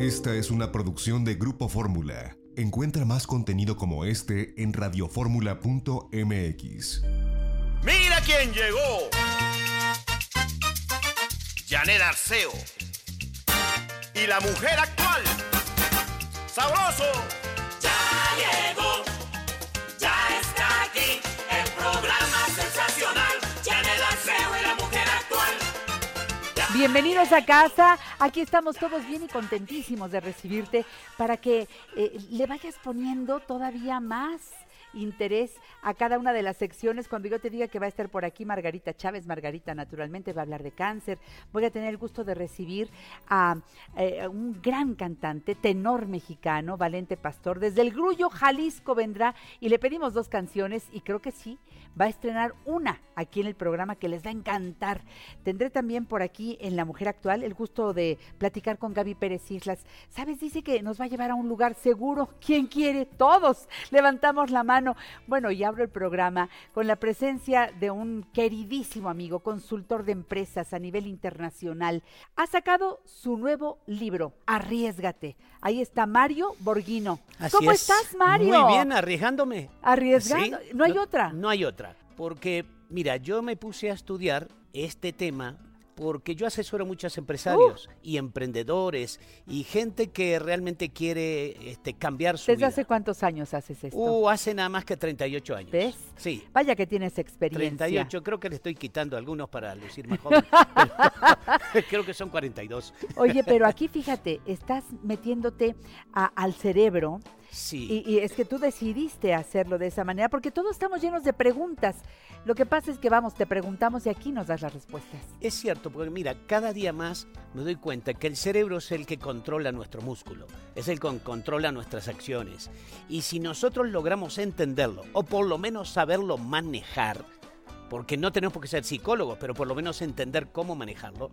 Esta es una producción de Grupo Fórmula. Encuentra más contenido como este en radioformula.mx. ¡Mira quién llegó! Janet Arceo. Y la mujer actual. ¡Sabroso! Ya Bienvenidos a casa. Aquí estamos todos bien y contentísimos de recibirte para que eh, le vayas poniendo todavía más interés a cada una de las secciones. Cuando yo te diga que va a estar por aquí Margarita Chávez, Margarita naturalmente va a hablar de cáncer. Voy a tener el gusto de recibir a, eh, un gran cantante, tenor mexicano, Valente Pastor. Desde el Grullo, Jalisco vendrá y le pedimos dos canciones y creo que sí, va a estrenar una aquí en el programa que les va a encantar. Tendré también por aquí en La Mujer Actual el gusto de platicar con Gaby Pérez Islas. ¿Sabes? Dice que nos va a llevar a un lugar seguro. ¿Quién quiere? Todos. Levantamos la mano. Bueno, y abro el programa con la presencia de un queridísimo amigo, consultor de empresas a nivel internacional. Ha sacado su nuevo libro, Arriesgate. Ahí está Mario Borghino. Así ¿Cómo es. estás, Mario? Muy bien, arriesgándome. Arriesgando. Sí, No hay otra. No hay otra. Porque, mira, yo me puse a estudiar este tema porque yo asesoro a muchos empresarios Uh. y emprendedores y gente que realmente quiere este, cambiar su ¿Desde vida. hace cuántos años haces esto? Uh, hace nada más que 38 años. ¿Ves? Sí. Vaya que tienes experiencia. 38, creo que le estoy quitando algunos para lucir más joven. creo que son 42. Oye, pero aquí fíjate, estás metiéndote a- al cerebro Sí. y, y es que tú decidiste hacerlo de esa manera porque todos estamos llenos de preguntas. Lo que pasa es que vamos, te preguntamos y aquí nos das las respuestas. Es cierto, porque mira, cada día más me doy cuenta que el cerebro es el que controla nuestro músculo, es el que controla nuestras acciones. Y si nosotros logramos entenderlo, o por lo menos saberlo manejar, porque no tenemos por qué ser psicólogos, pero por lo menos entender cómo manejarlo.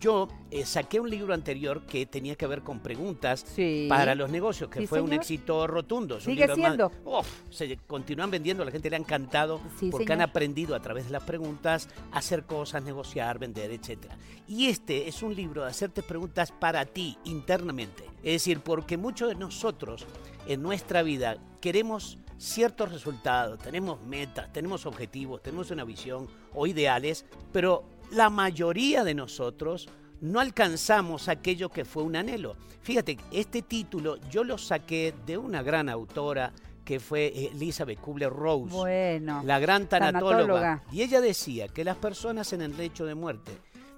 Yo eh, saqué un libro anterior que tenía que ver con preguntas Sí. para los negocios, que Sí, fue un éxito rotundo. Es un Sigue libro más- siendo. Uf, se continúan vendiendo, a la gente le ha encantado Sí, porque señor. han aprendido a través de las preguntas a hacer cosas, negociar, vender, etc. Y este es un libro de hacerte preguntas para ti internamente. Es decir, porque muchos de nosotros en nuestra vida queremos ciertos resultados, tenemos metas, tenemos objetivos, tenemos una visión o ideales, pero la mayoría de nosotros no alcanzamos aquello que fue un anhelo. Fíjate, este título yo lo saqué de una gran autora que fue Elizabeth Kubler-Ross Bueno. la gran tanatóloga. Tanatóloga. Y ella decía que las personas en el lecho de muerte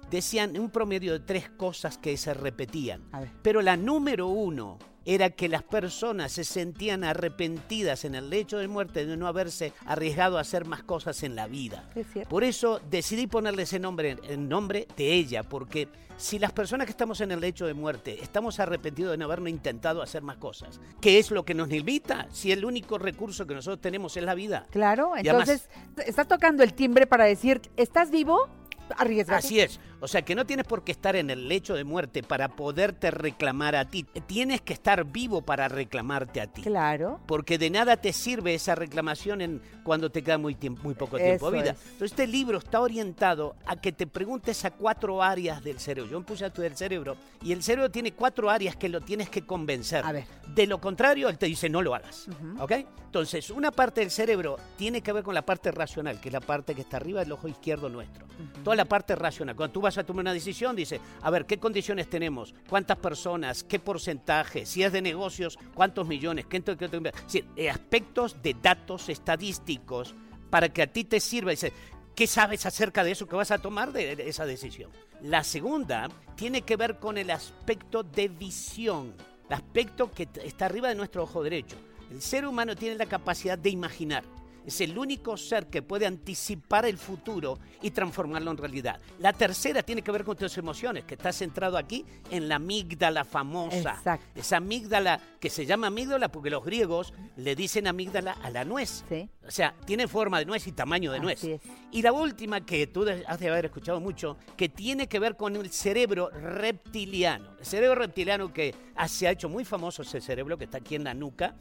decían un promedio de tres cosas que se repetían. Pero la número uno era que las personas se sentían arrepentidas en el lecho de muerte de no haberse arriesgado a hacer más cosas en la vida. Es. Por eso decidí ponerle ese nombre en nombre de ella, porque si las personas que estamos en el lecho de muerte estamos arrepentidos de no habernos intentado hacer más cosas, ¿qué es lo que nos limita? Si el único recurso que nosotros tenemos es la vida. Claro, Y además- entonces estás tocando el timbre para decir, ¿estás vivo? Arriesgate. Así es. O sea que no tienes por qué estar en el lecho de muerte para poderte reclamar a ti. Tienes que estar vivo para reclamarte a ti. Claro. Porque de nada te sirve esa reclamación en cuando te queda muy, tiempo, muy poco tiempo de vida. es. Entonces este libro está orientado a que te preguntes a cuatro áreas del cerebro. Yo me puse a estudiar el cerebro y el cerebro tiene cuatro áreas que lo tienes que convencer. A ver. De lo contrario, él te dice no lo hagas. Ujú. ¿Ok? Entonces, una parte del cerebro tiene que ver con la parte racional, que es la parte que está arriba del ojo izquierdo nuestro. Toda la parte racional. Cuando tú vas a tomar una decisión, dice, a ver, ¿qué condiciones tenemos? ¿Cuántas personas? ¿Qué porcentaje? Si es de negocios, ¿cuántos millones? ¿Qué, aspectos de datos estadísticos para que a ti te sirva. Dice, ¿Qué sabes acerca de eso que vas a tomar de esa decisión? La segunda tiene que ver con el aspecto de visión, el aspecto que está arriba de nuestro ojo derecho. El ser humano tiene la capacidad de imaginar. Es el único ser que puede anticipar el futuro y transformarlo en realidad. La tercera tiene que ver con tus emociones, que está centrado aquí en la amígdala famosa. Exacto. Esa amígdala que se llama amígdala porque los griegos le dicen amígdala a la nuez. Sí. O sea, tiene forma de nuez y tamaño de Así nuez. es. Y la última que tú has de haber escuchado mucho, que tiene que ver con el cerebro reptiliano. El cerebro reptiliano que se ha hecho muy famoso ese cerebro que está aquí en la nuca,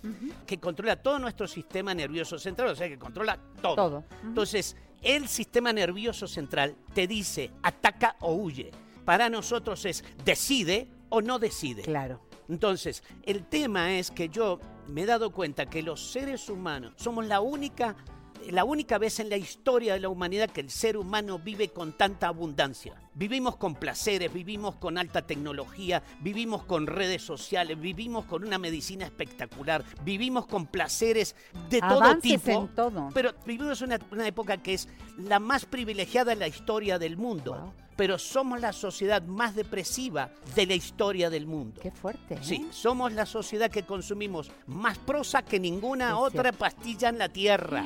que controla todo nuestro sistema nervioso central, o sea, que controla todo. Entonces, el sistema nervioso central te dice ataca o huye. Para nosotros es decide o no decide. Claro. Entonces, el tema es que yo me he dado cuenta que los seres humanos somos la única, la única vez en la historia de la humanidad que el ser humano vive con tanta abundancia. Vivimos con placeres, vivimos con alta tecnología, vivimos con redes sociales, vivimos con una medicina espectacular, vivimos con placeres de todo Avances tipo. en todo. Pero vivimos una, una época que es la más privilegiada en la historia del mundo. Wow. Pero somos la sociedad más depresiva de la historia del mundo. Qué fuerte. ¿eh? Sí, somos la sociedad que consumimos más prosa que ninguna Es otra cierto. pastilla en la tierra.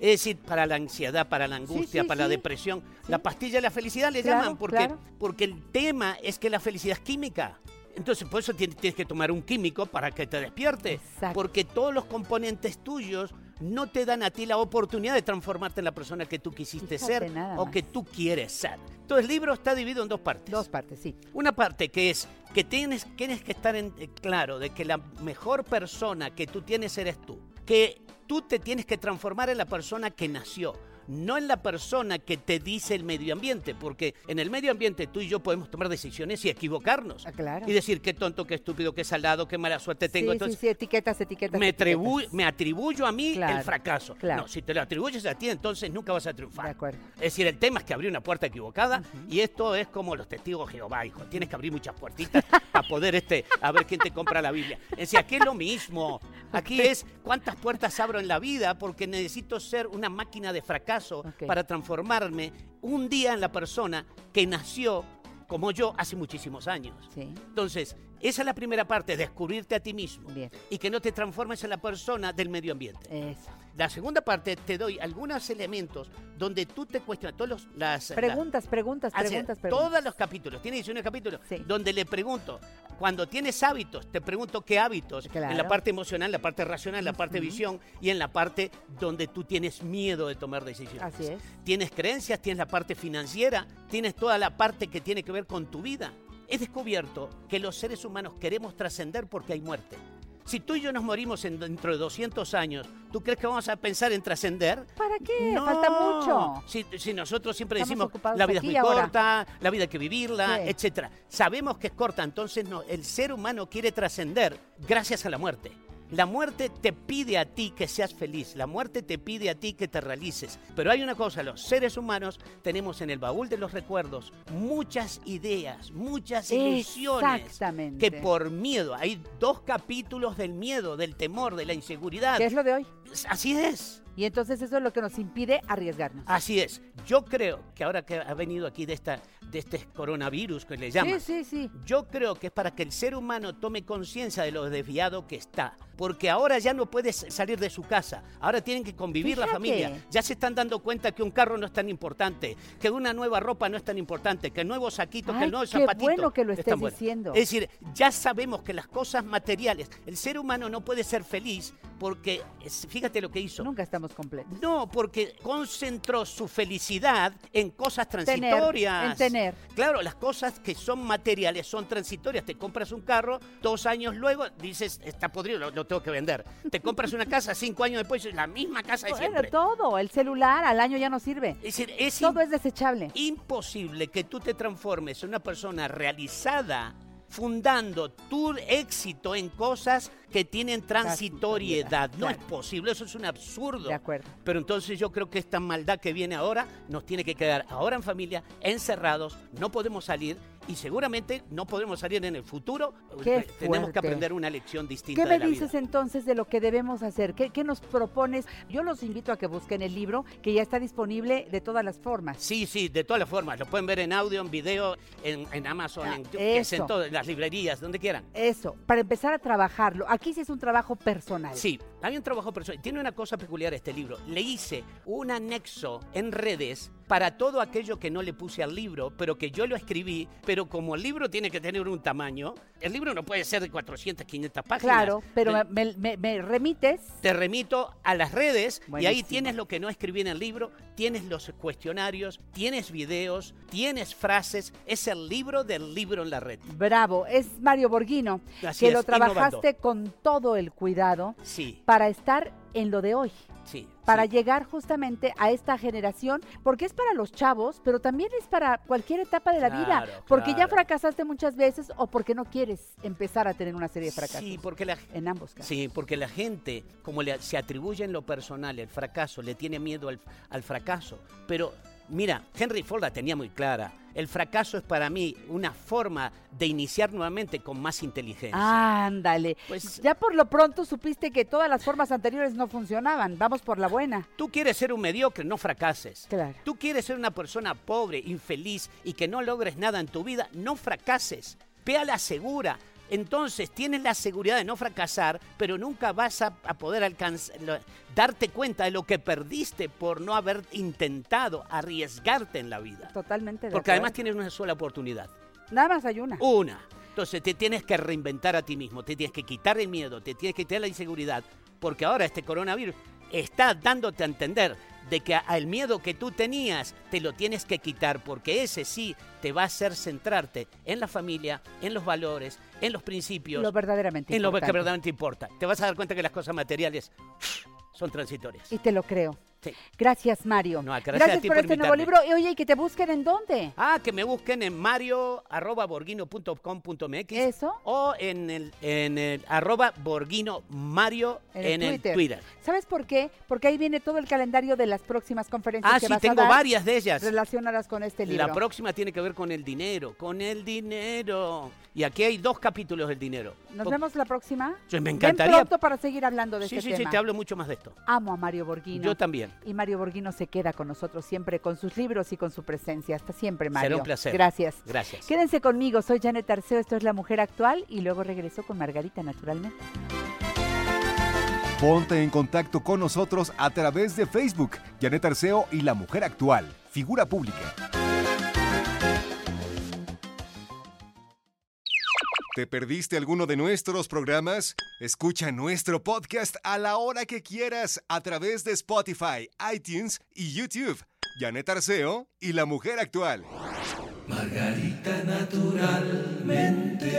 Es decir, para la ansiedad, para la angustia, sí, para la depresión. La pastilla de la felicidad le Claro, llaman porque, claro. porque el tema es que la felicidad es química. Entonces, por eso tienes, tienes que tomar un químico para que te despierte. Exacto. Porque todos los componentes tuyos no te dan a ti la oportunidad de transformarte en la persona que tú quisiste Fíjate ser o que tú quieres ser. Entonces, el libro está dividido en dos partes. Dos partes, sí. Una parte que es que tienes, tienes que estar en, eh, claro de que la mejor persona que tú tienes eres tú. Que tú te tienes que transformar en la persona que nació. No en la persona que te dice el medio ambiente, porque en el medio ambiente tú y yo podemos tomar decisiones y equivocarnos. Ah, claro. Y decir qué tonto, qué estúpido, qué salado, qué mala suerte tengo. sí, Entonces, sí, sí, etiquetas, etiquetas. me, etiquetas. me atribuyo a mí Claro, el fracaso. claro. No, si te lo atribuyes a ti, entonces nunca vas a triunfar. De acuerdo. Es decir, el tema es que abrí una puerta equivocada y esto es como los testigos de Jehová, hijo. Tienes que abrir muchas puertitas para poder este, a ver quién te compra la Biblia. Es decir, aquí es lo mismo. Aquí es cuántas puertas abro en la vida porque necesito ser una máquina de fracaso Para transformarme un día en la persona que nació como yo hace muchísimos años. Sí. Entonces, esa es la primera parte, descubrirte a ti mismo Bien. y que no te transformes en la persona del medio ambiente. Eso. La segunda parte te doy algunos elementos donde tú te cuestionas todos los, las Preguntas, preguntas, la- hace preguntas, preguntas. todos los capítulos, tiene 19 capítulos, Sí. donde le pregunto, cuando tienes hábitos, te pregunto qué hábitos, en la Claro. parte emocional, la parte racional, la parte Ujú. visión y en la parte donde tú tienes miedo de tomar decisiones. Así es. Tienes creencias, tienes la parte financiera, tienes toda la parte que tiene que ver con tu vida. He descubierto que los seres humanos queremos trascender porque hay muerte. Si tú y yo nos morimos en, dentro de 200 años, ¿tú crees que vamos a pensar en trascender? ¿Para qué? No. Falta mucho. Si, si nosotros siempre Estamos decimos la vida es muy y ahora". corta, la vida hay que vivirla, Sí. etcétera. Sabemos que es corta, entonces no, el ser humano quiere trascender gracias a la muerte. La muerte te pide a ti que seas feliz, la muerte te pide a ti que te realices. Pero hay una cosa, los seres humanos tenemos en el baúl de los recuerdos muchas ideas, muchas ilusiones Exactamente. que por miedo, hay dos capítulos del miedo, del temor, de la inseguridad. ¿Qué es lo de hoy? Así es. Y entonces eso es lo que nos impide arriesgarnos. Así es. Yo creo que ahora que ha venido aquí de esta de este coronavirus que le llaman, Sí, sí, sí. yo creo que es para que el ser humano tome conciencia de lo desviado que está. Porque ahora ya no puedes salir de su casa. Ahora tienen que convivir la familia. Ya se están dando cuenta que un carro no es tan importante, que una nueva ropa no es tan importante, que el nuevo saquito, que el nuevo qué zapatito. bueno que lo es estés bueno. diciendo. Es decir, ya sabemos que las cosas materiales, el ser humano no puede ser feliz porque, fíjate lo que hizo. Nunca estamos completos. No, porque concentró su felicidad en cosas Tener, transitorias. en tener. Claro, las cosas que son materiales son transitorias. Te compras un carro, dos años luego dices, está podrido, lo, lo tengo que vender. Te compras una casa, cinco años después, la misma casa de Bueno, siempre. todo. El celular al año ya no sirve. Es decir, es Todo es desechable. imposible que tú te transformes en una persona realizada fundando tu éxito en cosas que tienen transitoriedad. No es posible, eso es un absurdo. De acuerdo. Pero entonces yo creo que esta maldad que viene ahora nos tiene que quedar ahora en familia, encerrados, no podemos salir y seguramente no podemos salir en el futuro. Qué Eh, Tenemos que aprender una lección distinta ¿Qué de me la dices vida. entonces de lo que debemos hacer? ¿Qué, qué nos propones? Yo los invito a que busquen el libro que ya está disponible de todas las formas. Sí, sí, de todas las formas. Lo pueden ver en audio, en video, en, en Amazon, Ah, en, sé, en eso. todo, en las librerías, donde quieran. Eso, para empezar a trabajarlo. Aquí sí es un trabajo personal. Sí, hay un trabajo personal. Tiene una cosa peculiar este libro. Le hice un anexo en redes para todo aquello que no le puse al libro, pero que yo lo escribí, pero como el libro tiene que tener un tamaño, el libro no puede ser de 400, 500 páginas. Claro, pero me, me- me remites. te remito a las redes y ahí tienes lo que no escribí en el libro, tienes los cuestionarios, tienes videos, tienes frases. Es el libro del libro en la red. Bravo, es Mario Borghino, Así que es, lo innovando. trabajaste con todo el cuidado Sí, para estar en lo de hoy. sí. Para sí. llegar justamente a esta generación, porque es para los chavos, pero también es para cualquier etapa de la vida, Claro, porque ya fracasaste muchas veces o porque no quieres empezar a tener una serie de fracasos. Sí, porque la, En ambos casos. Sí, porque la gente, como le, se atribuye en lo personal el fracaso, le tiene miedo al, al fracaso. Pero mira, Henry Ford la tenía muy clara. El fracaso es para mí una forma de iniciar nuevamente con más inteligencia. Ándale. Pues- ya por lo pronto supiste que todas las formas anteriores no funcionaban. Vamos por la buena. Tú quieres ser un mediocre, no fracases. Claro. Tú quieres ser una persona pobre, infeliz y que no logres nada en tu vida, no fracases. Ve a la segura. Entonces tienes la seguridad de no fracasar, pero nunca vas a, a poder alcanzar, lo- darte cuenta de lo que perdiste por no haber intentado arriesgarte en la vida. Totalmente de Porque acuerdo. además tienes una sola oportunidad. Nada más hay una. Una. Entonces te tienes que reinventar a ti mismo, te tienes que quitar el miedo, te tienes que quitar la inseguridad, porque ahora este coronavirus está dándote a entender de que al miedo que tú tenías te lo tienes que quitar, porque ese sí te va a hacer centrarte en la familia, en los valores, en los principios, Lo verdaderamente en lo que verdaderamente importa. Te vas a dar cuenta que las cosas materiales son transitorias. Y te lo creo. Sí. Gracias, Mario. No, gracias a ti por, por este nuevo libro. Y oye, ¿y que te busquen en dónde? Ah, que me busquen en mario.borguino.com.mx Eso. o en el, en el arroba borguino mario En en, el el Twitter. Twitter. ¿Sabes por qué? Porque ahí viene todo el calendario de las próximas conferencias Ah, que sí, vas a tengo dar varias de ellas. relacionadas con este libro. La próxima tiene que ver con el dinero, con el dinero. Y aquí hay dos capítulos del dinero. Nos vemos la próxima. Sí, me Ven encantaría. pronto para seguir hablando de Sí, este sí, sí, tema. te hablo mucho más de esto. Amo a Mario Borghino. Yo también. Y Mario Borghino se queda con nosotros siempre con sus libros y con su presencia. Hasta siempre, Mario. Será un placer. Gracias. Gracias. Quédense conmigo, soy Janet Arceo, esto es La Mujer Actual y luego regreso con Margarita naturalmente. Ponte en contacto con nosotros a través de Facebook, Janet Arceo y la Mujer Actual, figura pública. ¿Te perdiste alguno de nuestros programas? Escucha nuestro podcast a la hora que quieras a través de Spotify, iTunes y YouTube. Janet Arceo y la Mujer Actual. Margarita naturalmente.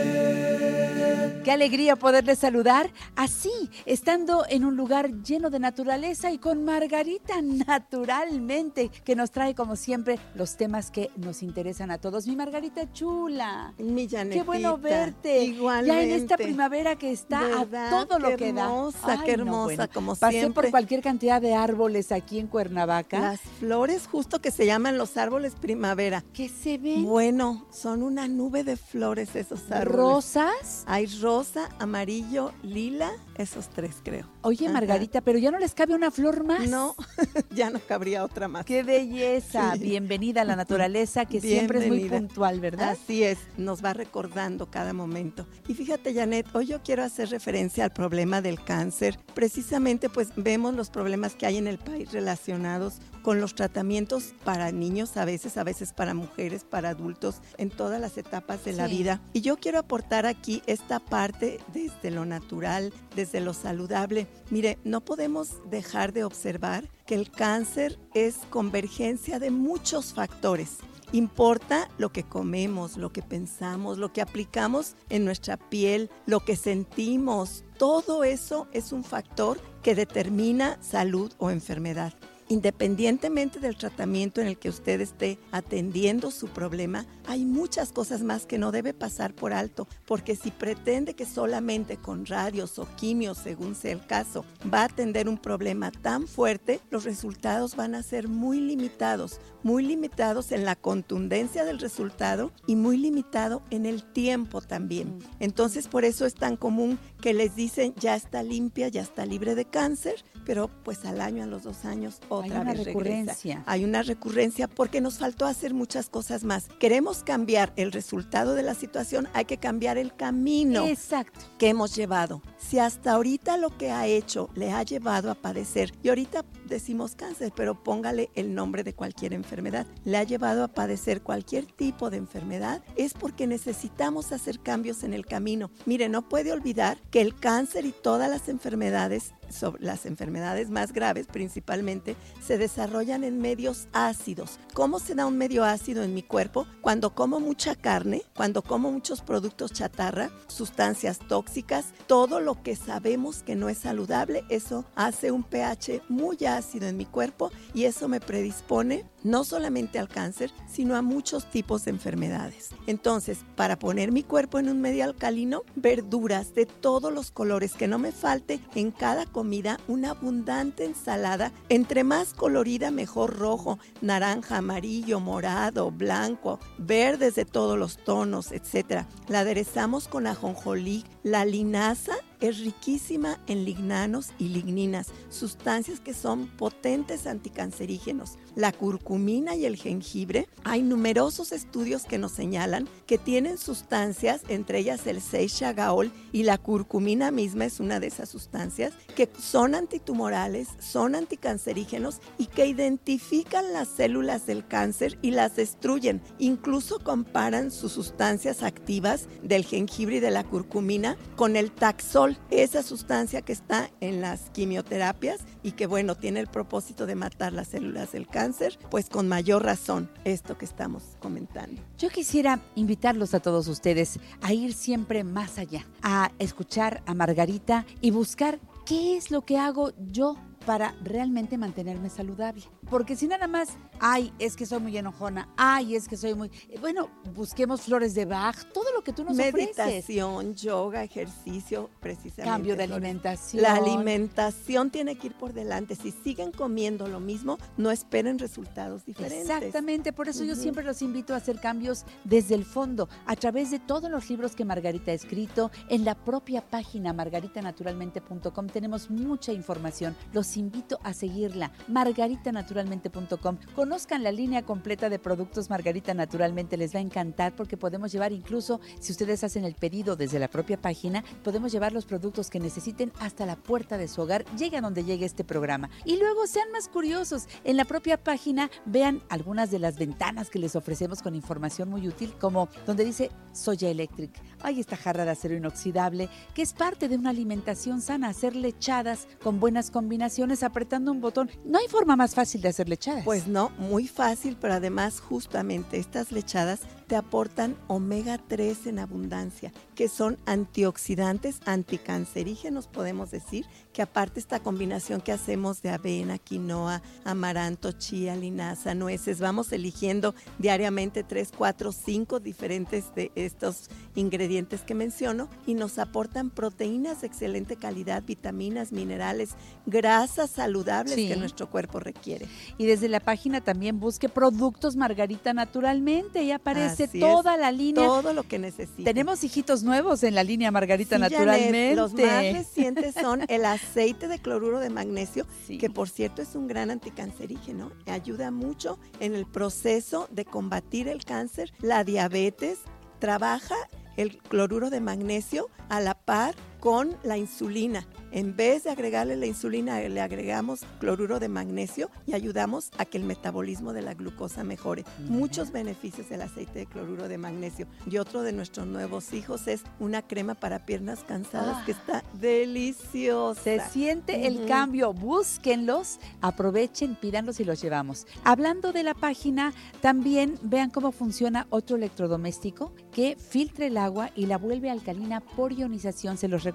Qué alegría poderles saludar así, estando en un lugar lleno de naturaleza y con Margarita naturalmente, que nos trae como siempre los temas que nos interesan a todos. Mi Margarita chula. Mi Qué bueno Janetita, verte. Igualmente. Ya en esta primavera que está ¿Verdad? a todo lo Qué que da. hermosa, Ay, qué no, hermosa, bueno. como Pasé siempre. por cualquier cantidad de árboles aquí en Cuernavaca. Las flores justo que se llaman los árboles primavera. ¿Qué se ven? Bueno, son una nube de flores esos árboles. ¿Rosas? Hay rosa, amarillo, lila, esos tres creo. Oye, Ajá. Margarita, pero ya no les cabe una flor más. No, ya no cabría otra más. Qué belleza. Sí. Bienvenida a la naturaleza, que siempre es muy puntual, ¿verdad? Así es, nos va recordando cada momento. Y fíjate, Janet, hoy yo quiero hacer referencia al problema del cáncer. Precisamente, pues vemos los problemas que hay en el país relacionados con los tratamientos para niños, a veces, a veces para mujeres, para adultos, en todas las etapas de la vida. Y yo quiero aportar aquí esta parte desde lo natural, desde lo saludable. Mire, no podemos dejar de observar que el cáncer es convergencia de muchos factores. Importa lo que comemos, lo que pensamos, lo que aplicamos en nuestra piel, lo que sentimos. Todo eso es un factor que determina salud o enfermedad. Independientemente del tratamiento en el que usted esté atendiendo su problema, hay muchas cosas más que no debe pasar por alto, porque si pretende que solamente con radios o quimios, según sea el caso, va a atender un problema tan fuerte, los resultados van a ser muy limitados, muy limitados en la contundencia del resultado y muy limitado en el tiempo también. Entonces por eso es tan común que les dicen ya está limpia, ya está libre de cáncer, pero pues al año, a los dos años, otra Hay una vez regresa. recurrencia. Hay una recurrencia porque nos faltó hacer muchas cosas más. Queremos cambiar el resultado de la situación, hay que cambiar el camino Exacto. que hemos llevado. Si hasta ahorita lo que ha hecho le ha llevado a padecer, y ahorita decimos cáncer, pero póngale el nombre de cualquier enfermedad, le ha llevado a padecer cualquier tipo de enfermedad, es porque necesitamos hacer cambios en el camino. Mire, no puede olvidar que el cáncer y todas las enfermedades sobre las enfermedades más graves principalmente se desarrollan en medios ácidos. ¿Cómo se da un medio ácido en mi cuerpo? Cuando como mucha carne, cuando como muchos productos chatarra, sustancias tóxicas, todo lo que sabemos que no es saludable, eso hace un pH muy ácido en mi cuerpo y eso me predispone no solamente al cáncer, sino a muchos tipos de enfermedades. Entonces, para poner mi cuerpo en un medio alcalino, verduras de todos los colores, que no me falte en cada comida una abundante ensalada, entre más colorida mejor rojo, naranja, amarillo, morado, blanco, verdes de todos los tonos, etc. La aderezamos con ajonjolí, la linaza es riquísima en lignanos y ligninas, sustancias que son potentes anticancerígenos. La curcumina y el jengibre, hay numerosos estudios que nos señalan que tienen sustancias, entre ellas el 6 chagaol y la curcumina misma es una de esas sustancias, que son antitumorales, son anticancerígenos y que identifican las células del cáncer y las destruyen. Incluso comparan sus sustancias activas del jengibre y de la curcumina con el taxol, esa sustancia que está en las quimioterapias y que bueno, tiene el propósito de matar las células del cáncer, pues con mayor razón esto que estamos comentando. Yo quisiera invitarlos a todos ustedes a ir siempre más allá, a escuchar a Margarita y buscar qué es lo que hago yo para realmente mantenerme saludable. Porque si nada más, ay, es que soy muy enojona, ay, es que soy muy... eh, Bueno, busquemos flores de Bach, todo lo que tú nos ofreces. Meditación, yoga, ejercicio, precisamente. Cambio de Flores. alimentación. La alimentación tiene que ir por delante. Si siguen comiendo lo mismo, no esperen resultados diferentes. Exactamente, por eso yo siempre los invito a hacer cambios desde el fondo, a través de todos los libros que Margarita ha escrito, en la propia página margaritanaturalmente.com tenemos mucha información. Los invito a seguirla, margaritanaturalmente.com. Conozcan la línea completa de productos Margarita Naturalmente, les va a encantar porque podemos llevar incluso, si ustedes hacen el pedido desde la propia página, podemos llevar los productos que necesiten hasta la puerta de su hogar, llegue a donde llegue este programa. Y luego sean más curiosos, en la propia página vean algunas de las ventanas que les ofrecemos con información muy útil, como donde dice Soya Electric. Hay esta jarra de acero inoxidable que es parte de una alimentación sana, hacer lechadas con buenas combinaciones apretando un botón. No hay forma más fácil de hacer lechadas. Pues no, muy fácil, pero además justamente estas lechadas te aportan omega 3 en abundancia, que son antioxidantes, anticancerígenos, podemos decir, que aparte esta combinación que hacemos de avena, quinoa, amaranto, chía, linaza, nueces, vamos eligiendo diariamente 3, 4, 5 diferentes de estos ingredientes que menciono y nos aportan proteínas de excelente calidad, vitaminas, minerales, grasas saludables Sí. que nuestro cuerpo requiere. Y desde la página también busque productos Margarita Naturalmente y aparece Así toda es, la línea. Todo lo que necesita. Tenemos hijitos nuevos en la línea Margarita Sí, Janet, Naturalmente. los más recientes son el aceite de cloruro de magnesio, Sí. que por cierto es un gran anticancerígeno. Ayuda mucho en el proceso de combatir el cáncer, la diabetes. Trabaja el cloruro de magnesio a la par con la insulina. En vez de agregarle la insulina, le agregamos cloruro de magnesio y ayudamos a que el metabolismo de la glucosa mejore. Muchos beneficios del aceite de cloruro de magnesio. Y otro de nuestros nuevos hijos es una crema para piernas cansadas Ah. que está deliciosa. Se siente el cambio, búsquenlos, aprovechen, pídanlos y los llevamos. Hablando de la página, también vean cómo funciona otro electrodoméstico que filtra el agua y la vuelve alcalina por ionización. Se los recomiendo.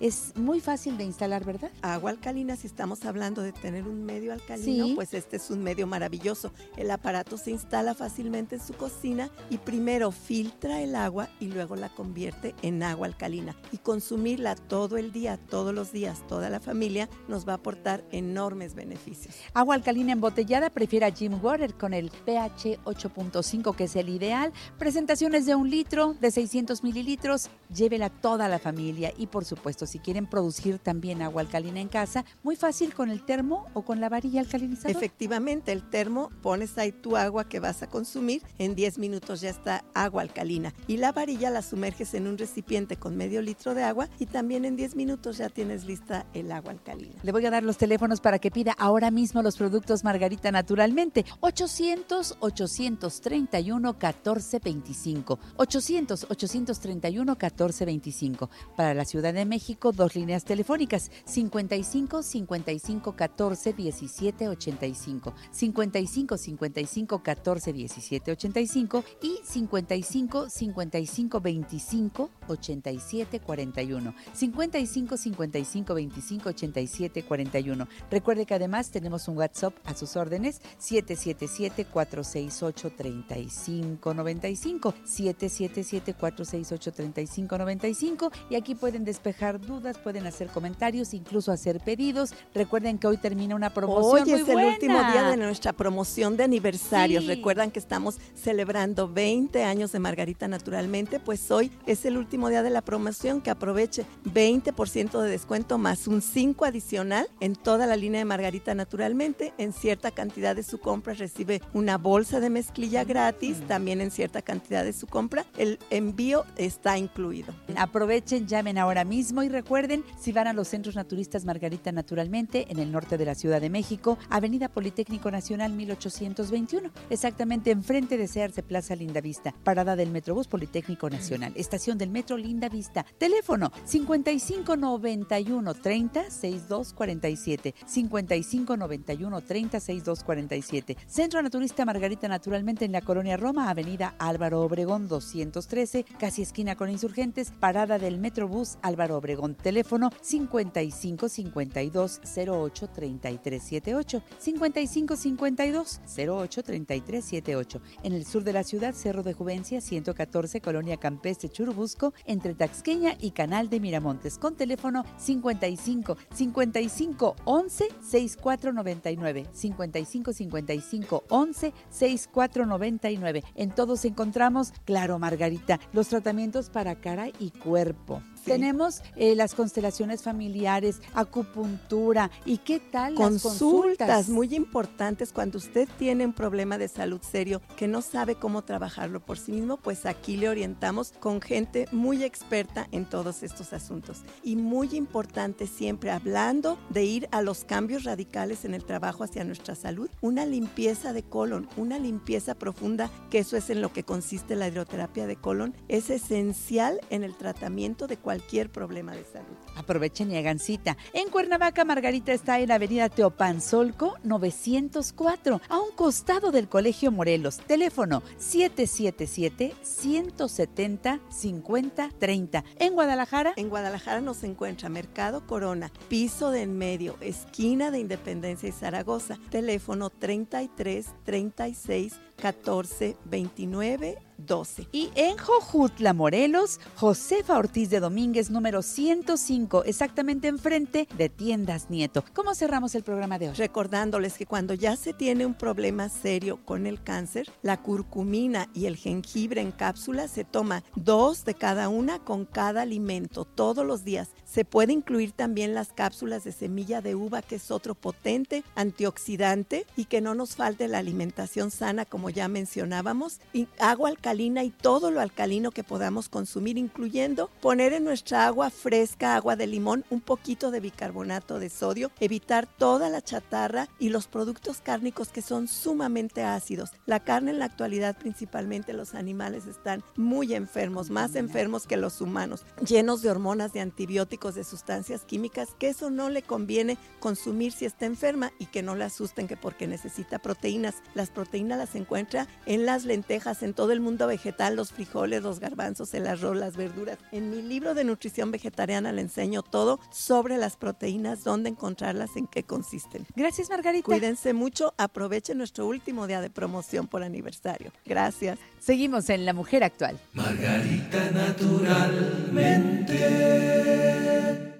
Es muy fácil de instalar, ¿verdad? Agua alcalina, si estamos hablando de tener un medio alcalino, Sí. pues este es un medio maravilloso. El aparato se instala fácilmente en su cocina y primero filtra el agua y luego la convierte en agua alcalina. Y consumirla todo el día, todos los días, toda la familia, nos va a aportar enormes beneficios. Agua alcalina embotellada, prefiera Jim Water con el pH 8.5, que es el ideal. Presentaciones de un litro, de 600 mililitros, llévela toda la familia. Y por supuesto, si quieren producir también agua alcalina en casa, muy fácil con el termo o con la varilla alcalinizadora. Efectivamente, el termo, pones ahí tu agua que vas a consumir, en 10 minutos ya está agua alcalina. Y la varilla la sumerges en un recipiente con medio litro de agua y también en 10 minutos ya tienes lista el agua alcalina. Le voy a dar los teléfonos para que pida ahora mismo los productos Margarita naturalmente. 800-831-1425. 800-831-1425. Para la Ciudad de México, dos líneas telefónicas. 55 55 14 17 85. 55 55 14 17 85 y 55 55 25 87 41. 55 55 25 87 41. Recuerde que además tenemos un WhatsApp a sus órdenes 777 468 3595 777 468 3595 y aquí pueden despejar dudas, pueden hacer comentarios, incluso hacer pedidos. Recuerden que hoy termina una promoción Hoy muy es el último día de nuestra promoción de aniversarios. Sí. Recuerdan que estamos celebrando 20 años de Margarita Naturalmente, pues hoy es el último día de la promoción que aproveche 20% de descuento más un 5 adicional en toda la línea de Margarita Naturalmente. En cierta cantidad de su compra recibe una bolsa de mezclilla gratis, también en cierta cantidad de su compra el envío está incluido. Aprovechen, llamen ahora mismo. Y recuerden, si van a los centros naturistas Margarita Naturalmente, en el norte de la Ciudad de México, Avenida Politécnico Nacional 1821, exactamente enfrente de Searse Plaza Linda Vista, parada del Metrobús Politécnico Nacional, estación del Metro Linda Vista, teléfono 5591 30 6247, 5591 30 6247, Centro Naturista Margarita Naturalmente en la Colonia Roma, Avenida Álvaro Obregón 213, casi esquina con Insurgentes, parada del Metrobús Álvaro Obregón. Teléfono 55 52 08 33 78, 55 52 08 33 78. En el sur de la ciudad, Cerro de Juvencia 114, Colonia Campestre Churubusco, entre Taxqueña y Canal de Miramontes, con teléfono 55 55 11 6499, 55 55 11 6499. En todos encontramos, claro, Margarita, los tratamientos para cara y cuerpo. Tenemos eh, las constelaciones familiares, acupuntura y qué tal las Consultas consultas. muy importantes cuando usted tiene un problema de salud serio que no sabe cómo trabajarlo por sí mismo, pues aquí le orientamos con gente muy experta en todos estos asuntos. Y muy importante siempre hablando de ir a los cambios radicales en el trabajo hacia nuestra salud, una limpieza de colon, una limpieza profunda, que eso es en lo que consiste la hidroterapia de colon, es esencial en el tratamiento de cualquier problema de salud. Aprovechen y hagan cita. En Cuernavaca, Margarita está en Avenida Teopanzolco 904, a un costado del Colegio Morelos. Teléfono 777-170-5030. En Guadalajara, En Guadalajara nos encuentra Mercado Corona, piso de en medio, esquina de Independencia y Zaragoza. Teléfono 33 36 14 29 12. Y en Jojutla, Morelos, Josefa Ortiz de Domínguez, número 105, exactamente enfrente de Tiendas Nieto. ¿Cómo cerramos el programa de hoy? Recordándoles que cuando ya se tiene un problema serio con el cáncer, la curcumina y el jengibre en cápsula se toma dos de cada una con cada alimento todos los días. Se puede incluir también las cápsulas de semilla de uva, que es otro potente antioxidante y que no nos falte la alimentación sana, como ya mencionábamos, y agua alcalina y todo lo alcalino que podamos consumir, incluyendo poner en nuestra agua fresca, agua de limón, un poquito de bicarbonato de sodio, evitar toda la chatarra y los productos cárnicos que son sumamente ácidos. La carne en la actualidad, principalmente los animales, están muy enfermos, más enfermos que los humanos, llenos de hormonas de antibióticos de sustancias químicas, que eso no le conviene consumir si está enferma y que no le asusten que porque necesita proteínas. Las proteínas las encuentra en las lentejas, en todo el mundo vegetal, los frijoles, los garbanzos, el arroz, las verduras. En mi libro de nutrición vegetariana le enseño todo sobre las proteínas, dónde encontrarlas, en qué consisten. Gracias, Margarita. Cuídense mucho, aprovechen nuestro último día de promoción por aniversario. Gracias. Seguimos en La Mujer Actual. Margarita naturalmente.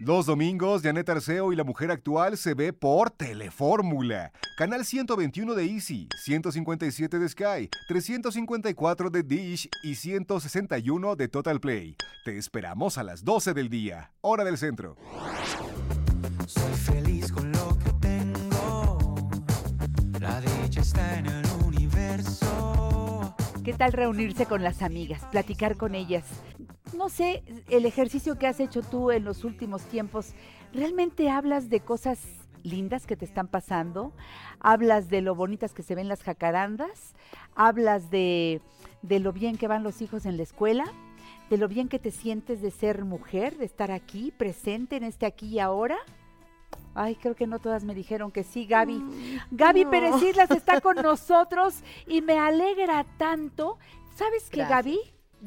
Los domingos, Janet Arceo y la mujer actual se ve por Telefórmula. Canal 121 de Easy, 157 de Sky, 354 de Dish y 161 de Total Play. Te esperamos a las 12 del día, hora del centro. Soy feliz con lo que tengo. La dicha está en el. ¿Qué tal reunirse con las amigas, platicar con ellas? No sé, el ejercicio que has hecho tú en los últimos tiempos, ¿realmente hablas de cosas lindas que te están pasando? ¿Hablas de lo bonitas que se ven las jacarandas? ¿Hablas de, de lo bien que van los hijos en la escuela? ¿De lo bien que te sientes de ser mujer, de estar aquí, presente en este aquí y ahora? Ay, creo que no todas me dijeron que sí, Gaby. Gaby no. Pérez Islas está con nosotros y me alegra tanto. ¿Sabes qué. Gaby?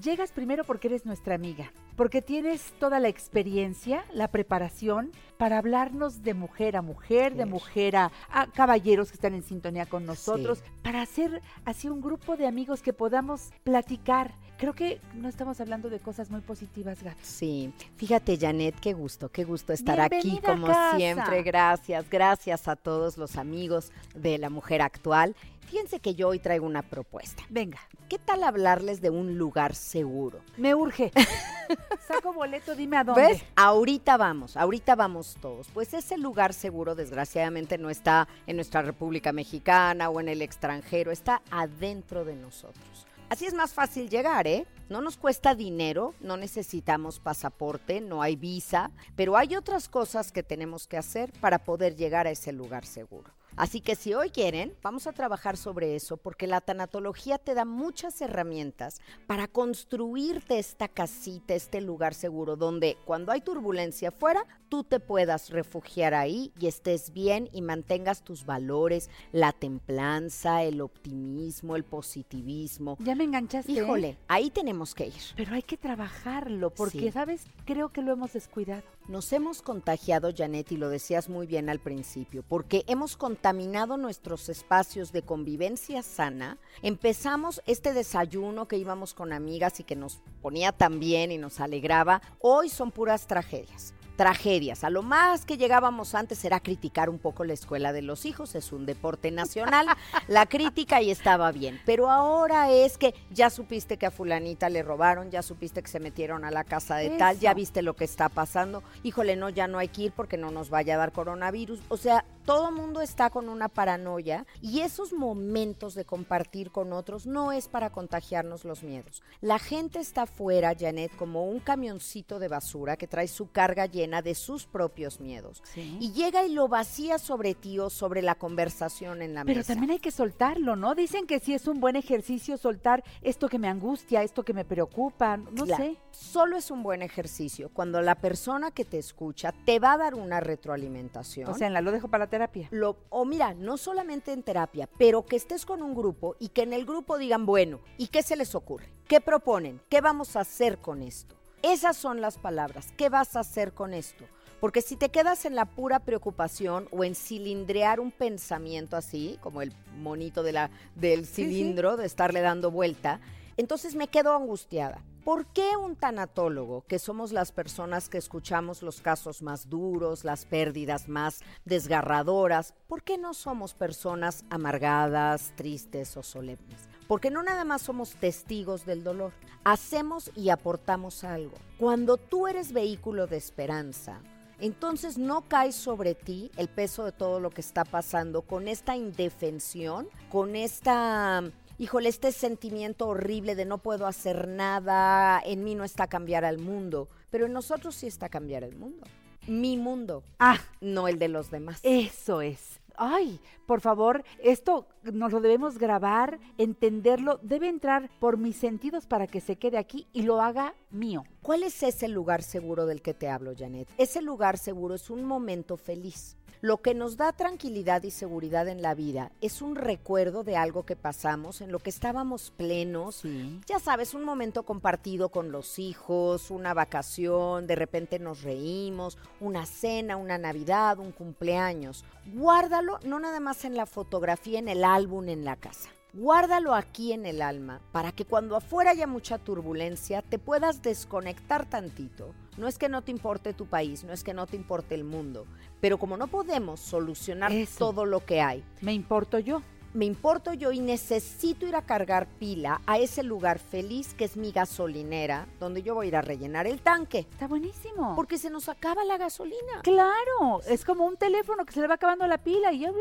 Llegas primero porque eres nuestra amiga, porque tienes toda la experiencia, la preparación para hablarnos de mujer a mujer, de mujer a, a caballeros que están en sintonía con nosotros, para hacer así un grupo de amigos que podamos platicar. Creo que no estamos hablando de cosas muy positivas, Gaby. Sí, fíjate Janet, qué gusto, qué gusto estar aquí Bienvenida como siempre. Gracias, gracias a todos los amigos de la mujer actual. Fíjense que yo hoy traigo una propuesta. Venga. ¿Qué tal hablarles de un lugar seguro? Me urge. Saco boleto, dime a dónde. ¿Ves? Ahorita vamos, ahorita vamos todos. Pues ese lugar seguro, desgraciadamente, no está en nuestra República Mexicana o en el extranjero, está adentro de nosotros. Así es más fácil llegar, ¿eh? No nos cuesta dinero, no necesitamos pasaporte, no hay visa, pero hay otras cosas que tenemos que hacer para poder llegar a ese lugar seguro. Así que si hoy quieren, vamos a trabajar sobre eso porque la tanatología te da muchas herramientas para construirte esta casita, este lugar seguro, donde cuando hay turbulencia afuera, tú te puedas refugiar ahí y estés bien y mantengas tus valores, la templanza, el optimismo, el positivismo. Ya me enganchaste. ¿eh? Híjole, ahí tenemos que ir. Pero hay que trabajarlo, porque, Sí. ¿sabes? Creo que lo hemos descuidado. Nos hemos contagiado, Janet, y lo decías muy bien al principio, porque hemos contaminado nuestros espacios de convivencia sana. Empezamos este desayuno que íbamos con amigas y que nos ponía tan bien y nos alegraba. Hoy son puras tragedias. Tragedias. A lo más que llegábamos antes era criticar un poco la escuela de los hijos, es un deporte nacional. la crítica y estaba bien. Pero ahora es que ya supiste que a fulanita le robaron, ya supiste que se metieron a la casa de tal, ya viste lo que está pasando. Híjole, no, ya no hay que ir porque no nos vaya a dar coronavirus. O sea, todo mundo está con una paranoia y esos momentos de compartir con otros no es para contagiarnos los miedos. La gente está afuera, Janet, como un camioncito de basura que trae su carga llena de sus propios miedos. Y llega y lo vacía sobre ti o sobre la conversación en la Pero mesa. también hay que soltarlo, ¿no? Dicen que sí es un buen ejercicio soltar esto que me angustia, esto que me preocupa, no Claro, sé. Solo es un buen ejercicio cuando la persona que te escucha te va a dar una retroalimentación. O sea, en la lo dejo para la terapia. Lo, o mira, no solamente en terapia, pero que estés con un grupo y que en el grupo digan, bueno, ¿y qué se les ocurre? ¿Qué proponen? ¿Qué vamos a hacer con esto? Esas son las palabras. ¿Qué vas a hacer con esto? Porque si te quedas en la pura preocupación o en cilindrear un pensamiento así, como el monito de la, del Sí, sí. cilindro, de estarle dando vuelta, entonces me quedo angustiada. ¿Por qué un tanatólogo, que somos las personas que escuchamos los casos más duros, las pérdidas más desgarradoras, por qué no somos personas amargadas, tristes o solemnes? Porque no nada más somos testigos del dolor, hacemos y aportamos algo. Cuando tú eres vehículo de esperanza, entonces no cae sobre ti el peso de todo lo que está pasando con esta indefensión, con esta, híjole, este sentimiento horrible de no puedo hacer nada, en mí no está cambiar al mundo, pero en nosotros sí está cambiar el mundo. Mi mundo, Ah, no el de los demás. eso es. ay, por favor, esto nos lo debemos grabar, entenderlo, debe entrar por mis sentidos para que se quede aquí y lo haga mío. ¿Cuál es ese lugar seguro del que te hablo, Janet? Ese lugar seguro es un momento feliz. Lo que nos da tranquilidad y seguridad en la vida es un recuerdo de algo que pasamos, en lo que estábamos plenos. Ya sabes, un momento compartido con los hijos, una vacación, de repente nos reímos, una cena, una Navidad, un cumpleaños. Guárdalo no nada más en la fotografía, en el álbum, en la casa. Guárdalo aquí en el alma para que cuando afuera haya mucha turbulencia te puedas desconectar tantito. No es que no te importe tu país, no es que no te importe el mundo, pero como no podemos solucionar Eso. todo lo que hay, Me importo yo. Me importo yo y necesito ir a cargar pila a ese lugar feliz que es mi gasolinera, donde yo voy a ir a rellenar el tanque. Está buenísimo. Porque se nos acaba la gasolina. Claro, es como un teléfono que se le va acabando la pila y ya,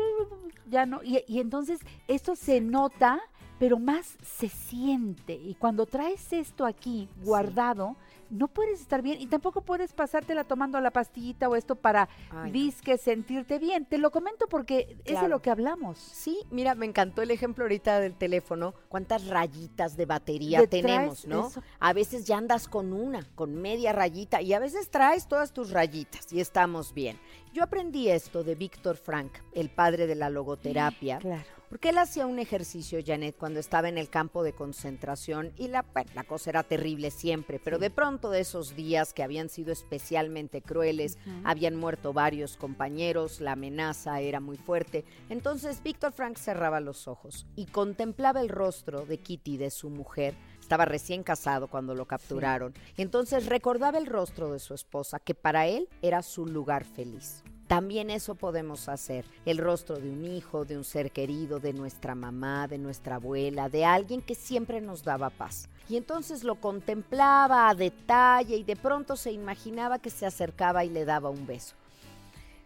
ya no. Y, y entonces esto se nota, pero más se siente. Y cuando traes esto aquí guardado, no puedes estar bien y tampoco puedes pasártela tomando la pastillita o esto para Ay, no. disque sentirte bien. Te lo comento porque es de lo que hablamos. Sí, mira, me encantó el ejemplo ahorita del teléfono. ¿Cuántas rayitas de batería tenemos, no? eso. A veces ya andas con una, con media rayita, y a veces traes todas tus rayitas y estamos bien. Yo aprendí esto de Víctor Frank, el padre de la logoterapia. Claro. Porque él hacía un ejercicio, Janet, cuando estaba en el campo de concentración y la, bueno, la cosa era terrible siempre, pero de pronto de esos días que habían sido especialmente crueles, habían muerto varios compañeros, la amenaza era muy fuerte, entonces Víctor Frank cerraba los ojos y contemplaba el rostro de Kitty, de su mujer, estaba recién casado cuando lo capturaron, entonces recordaba el rostro de su esposa, que para él era su lugar feliz. También eso podemos hacer. El rostro de un hijo, de un ser querido, de nuestra mamá, de nuestra abuela, de alguien que siempre nos daba paz. Y entonces lo contemplaba a detalle y de pronto se imaginaba que se acercaba y le daba un beso.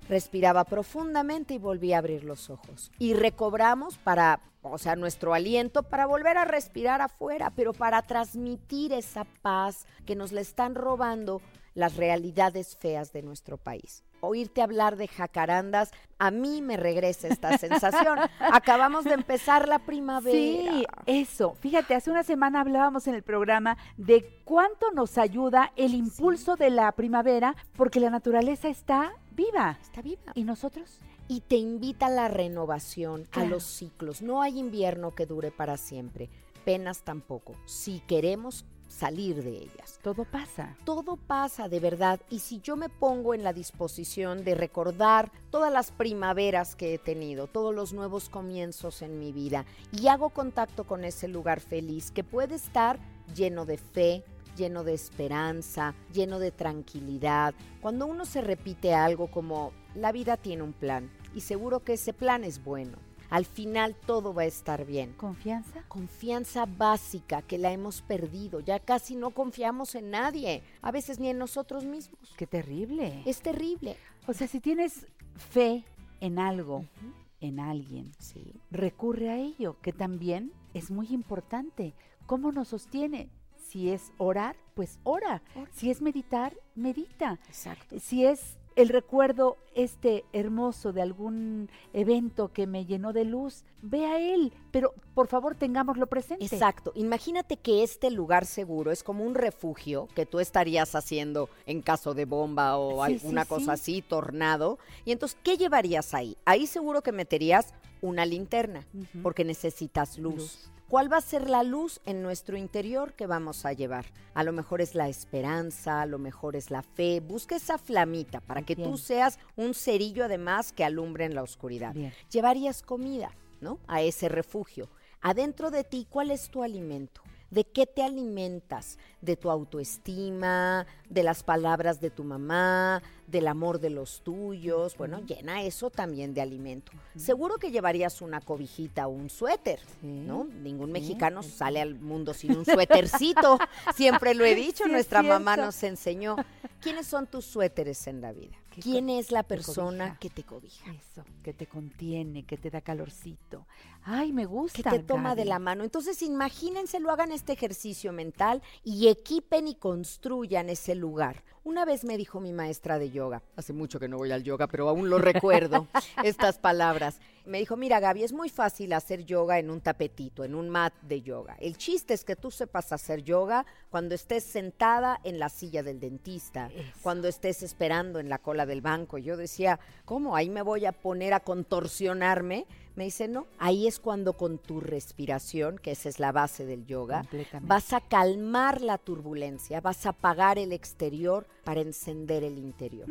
Respiraba profundamente y volvía a abrir los ojos. Y recobramos para, o sea, nuestro aliento para volver a respirar afuera, pero para transmitir esa paz que nos le están robando las realidades feas de nuestro país. Oírte hablar de jacarandas, a mí me regresa esta sensación. Acabamos de empezar la primavera. Sí, eso. Fíjate, hace una semana hablábamos en el programa de cuánto nos ayuda el impulso de la primavera porque la naturaleza está viva. Está viva. ¿Y nosotros? y te invita a la renovación, a los ciclos. No hay invierno que dure para siempre, penas tampoco, si queremos salir de ellas. Todo pasa. Todo pasa de verdad y si yo me pongo en la disposición de recordar todas las primaveras que he tenido, todos los nuevos comienzos en mi vida y hago contacto con ese lugar feliz que puede estar lleno de fe, lleno de esperanza, lleno de tranquilidad. Cuando uno se repite algo como la vida tiene un plan y seguro que ese plan es bueno. Al final todo va a estar bien. ¿Confianza? Confianza básica que la hemos perdido. Ya casi no confiamos en nadie, a veces ni en nosotros mismos. Qué terrible. Es terrible. O sea, si tienes fe en algo, en alguien, Sí. recurre a ello, que también es muy importante. ¿Cómo nos sostiene? Si es orar, pues ora. Ora. Si es meditar, medita. Exacto. Si es el recuerdo este hermoso de algún evento que me llenó de luz, ve a él, pero por favor tengámoslo presente. Exacto. Imagínate que este lugar seguro es como un refugio que tú estarías haciendo en caso de bomba o Sí, alguna sí. cosa así, tornado. Y entonces, ¿qué llevarías ahí? Ahí seguro que meterías una linterna, porque necesitas luz. Luz. ¿Cuál va a ser la luz en nuestro interior que vamos a llevar? A lo mejor es la esperanza, a lo mejor es la fe. Busca esa flamita para que tú seas un cerillo además que alumbre en la oscuridad. Bien. Llevarías comida, ¿no? A ese refugio. Adentro de ti, ¿cuál es tu alimento? ¿De qué te alimentas? ¿De tu autoestima? ¿De las palabras de tu mamá? ¿Del amor de los tuyos? Bueno, llena eso también de alimento. Seguro que llevarías una cobijita o un suéter, Sí, ¿no? Ningún sí, mexicano sí, sale al mundo sin un suétercito. Siempre lo he dicho, nuestra mamá nos enseñó. ¿Quiénes son tus suéteres en la vida? ¿Quién es la persona que te cobija? Eso, que te contiene, que te da calorcito. Ay, me gusta. que te toma de la mano. Entonces, imagínense, lo hagan este ejercicio mental y equipen y construyan ese lugar. Una vez me dijo mi maestra de yoga, hace mucho que no voy al yoga, pero aún lo recuerdo, estas palabras. Me dijo, mira Gaby, es muy fácil hacer yoga en un tapetito, en un mat de yoga. El chiste es que tú sepas hacer yoga cuando estés sentada en la silla del dentista, cuando estés esperando en la cola del banco. Yo decía, ¿cómo? Ahí me voy a poner a contorsionarme. Me dice, no, ahí es cuando con tu respiración, que esa es la base del yoga, vas a calmar la turbulencia, vas a apagar el exterior para encender el interior.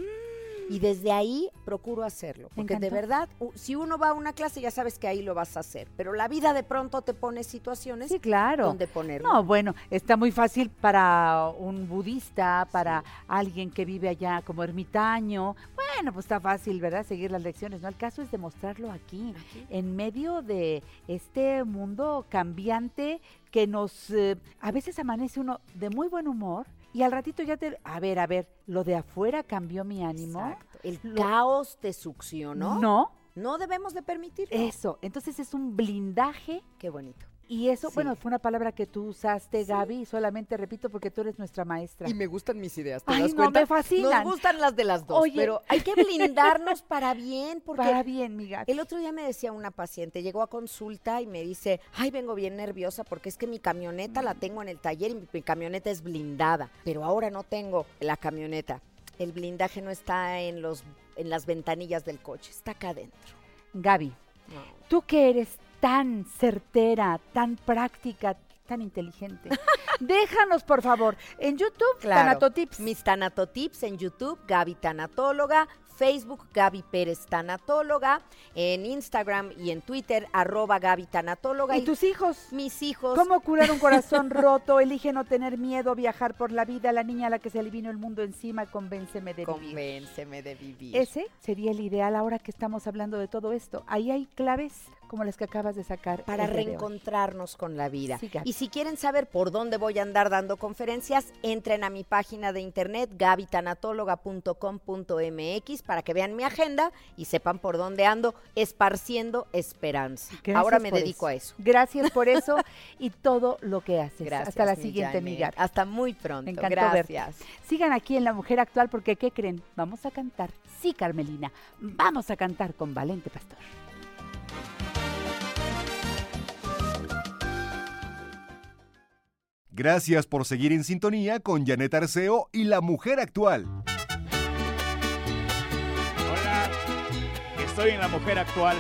Y desde ahí procuro hacerlo, porque de verdad, si uno va a una clase ya sabes que ahí lo vas a hacer, pero la vida de pronto te pone situaciones Sí, claro. donde ponerlo. No, bueno, está muy fácil para un budista, para alguien que vive allá como ermitaño. Bueno, pues está fácil, ¿verdad? Seguir las lecciones, ¿no? El caso es demostrarlo aquí, en medio de este mundo cambiante que nos... eh, a veces amanece uno de muy buen humor y al ratito ya te... A ver, a ver, lo de afuera cambió mi ánimo. Exacto. El Lo- caos te succionó. No. No debemos de permitirlo. Eso, entonces es un blindaje Qué bonito. Y eso, Sí. bueno, fue una palabra que tú usaste, Gaby, solamente repito porque tú eres nuestra maestra. Y me gustan mis ideas, ¿te Ay, das no, cuenta? me fascinan. Nos gustan las de las dos, Oye. pero hay que blindarnos para bien, porque Para bien, mi Gaby. el otro día me decía una paciente, llegó a consulta y me dice, ay, vengo bien nerviosa porque es que mi camioneta la tengo en el taller y mi, mi camioneta es blindada, pero ahora no tengo la camioneta. El blindaje no está en los en las ventanillas del coche, está acá adentro. Gaby, tú que eres tan certera, tan práctica, tan inteligente, déjanos, por favor, en YouTube, Tanatotips. Mis Tanatotips en YouTube, Gaby Tanatóloga, Facebook, Gaby Pérez Tanatóloga, en Instagram y en Twitter, arroba Gaby Tanatóloga. ¿Y tus hijos? Mis hijos. ¿Cómo curar un corazón roto? Elige no tener miedo, viajar por la vida, la niña a la que se le vino el mundo encima, convénceme de vivir. Convénceme de vivir. Ese sería el ideal ahora que estamos hablando de todo esto. Ahí hay claves como las que acabas de sacar. para reencontrarnos con la vida. Sí, y si quieren saber por dónde voy a andar dando conferencias, entren a mi página de internet gabitanatóloga.com.mx para que vean mi agenda y sepan por dónde ando esparciendo esperanza. Gracias Ahora me dedico a eso. Gracias por eso y todo lo que haces. Gracias. Hasta la siguiente, Gaby. Hasta muy pronto. Me encantó Gracias. verte. Sigan aquí en La Mujer Actual porque, ¿qué creen? Vamos a cantar. Sí, Carmelina, vamos a cantar con Valente Pastor. Gracias por seguir en sintonía con Janet Arceo y la mujer actual. Hola, estoy en La Mujer Actual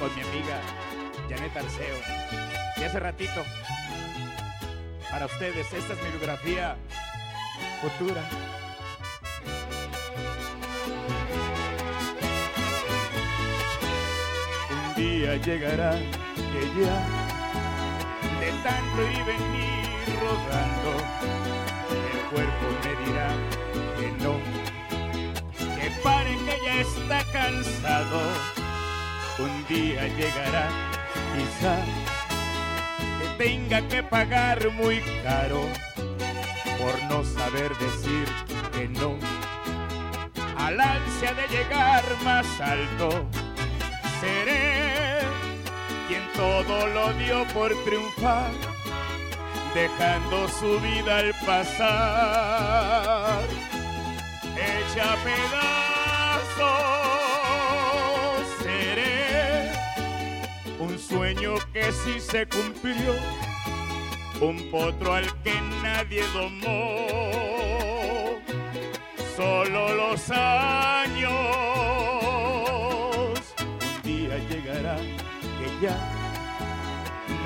con mi amiga Janet Arceo. Y hace ratito, para ustedes, esta es mi biografía futura. Un día llegará que ya de tanto y venir el cuerpo me dirá que no, que pare que ya está cansado. Un día llegará, quizá, que tenga que pagar muy caro por no saber decir que no. Al ansia de llegar más alto, seré quien todo lo dio por triunfar, dejando su vida al pasar, hecha pedazos. Seré un sueño que sí se cumplió, un potro al que nadie domó. Solo los años un día llegará que ya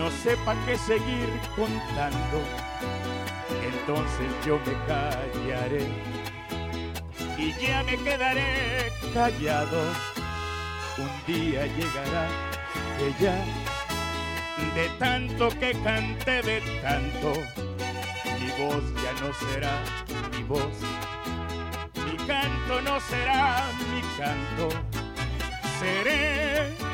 no sepa qué seguir contando. Entonces yo me callaré y ya me quedaré callado. Un día llegará ya de tanto que canté de tanto, mi voz ya no será mi voz mi canto no será mi canto. Seré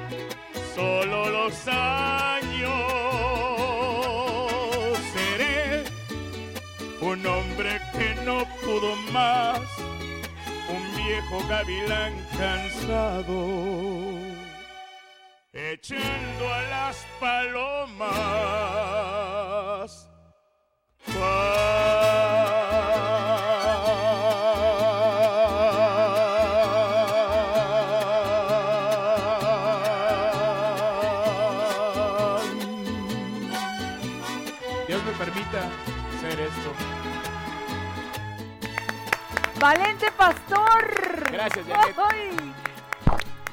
Más, un viejo gavilán cansado, echando a las palomas. Gracias, Janet. ¡Ay!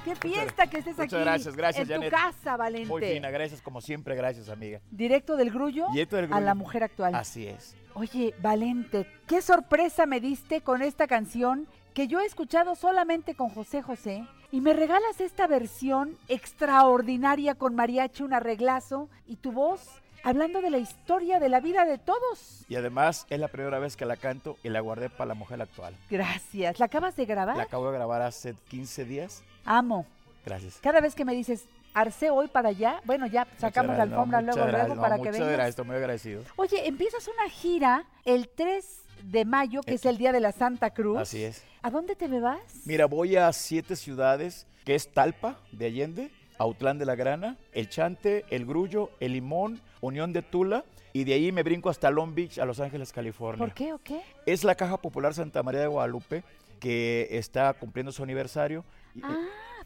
¡Qué fiesta que estés Muchas aquí! gracias, gracias, En Janet. tu casa, Valente. Muy fina, gracias como siempre, gracias amiga. Directo del grullo, Directo del a grullo. la mujer actual. Así es. Oye, Valente, qué sorpresa me diste con esta canción que yo he escuchado solamente con José José y me regalas esta versión extraordinaria con mariachi, un arreglazo y tu voz hablando de la historia de la vida de todos. Y además es la primera vez que la canto y la guardé para la mujer actual. Gracias. ¿La acabas de grabar? La acabo de grabar hace 15 días. Amo. Gracias. Cada vez que me dices, Arce, hoy para allá, bueno, ya sacamos la Muchas gracias, alfombra muchas luego, gracias, luego no, para que muchas vengas. gracias, estoy muy agradecido. Oye, empiezas una gira el 3 de mayo, que es el día de la Santa Cruz. Así es. ¿A dónde te me vas? Mira, voy a siete ciudades, que es Talpa, de Allende, Autlán de la Grana, El Chante, El Grullo, El Limón, Unión de Tula, y de ahí me brinco hasta Long Beach, a Los Ángeles, California. ¿Por qué o qué? Es la Caja Popular Santa María de Guadalupe, que está cumpliendo su aniversario. Y- Ah,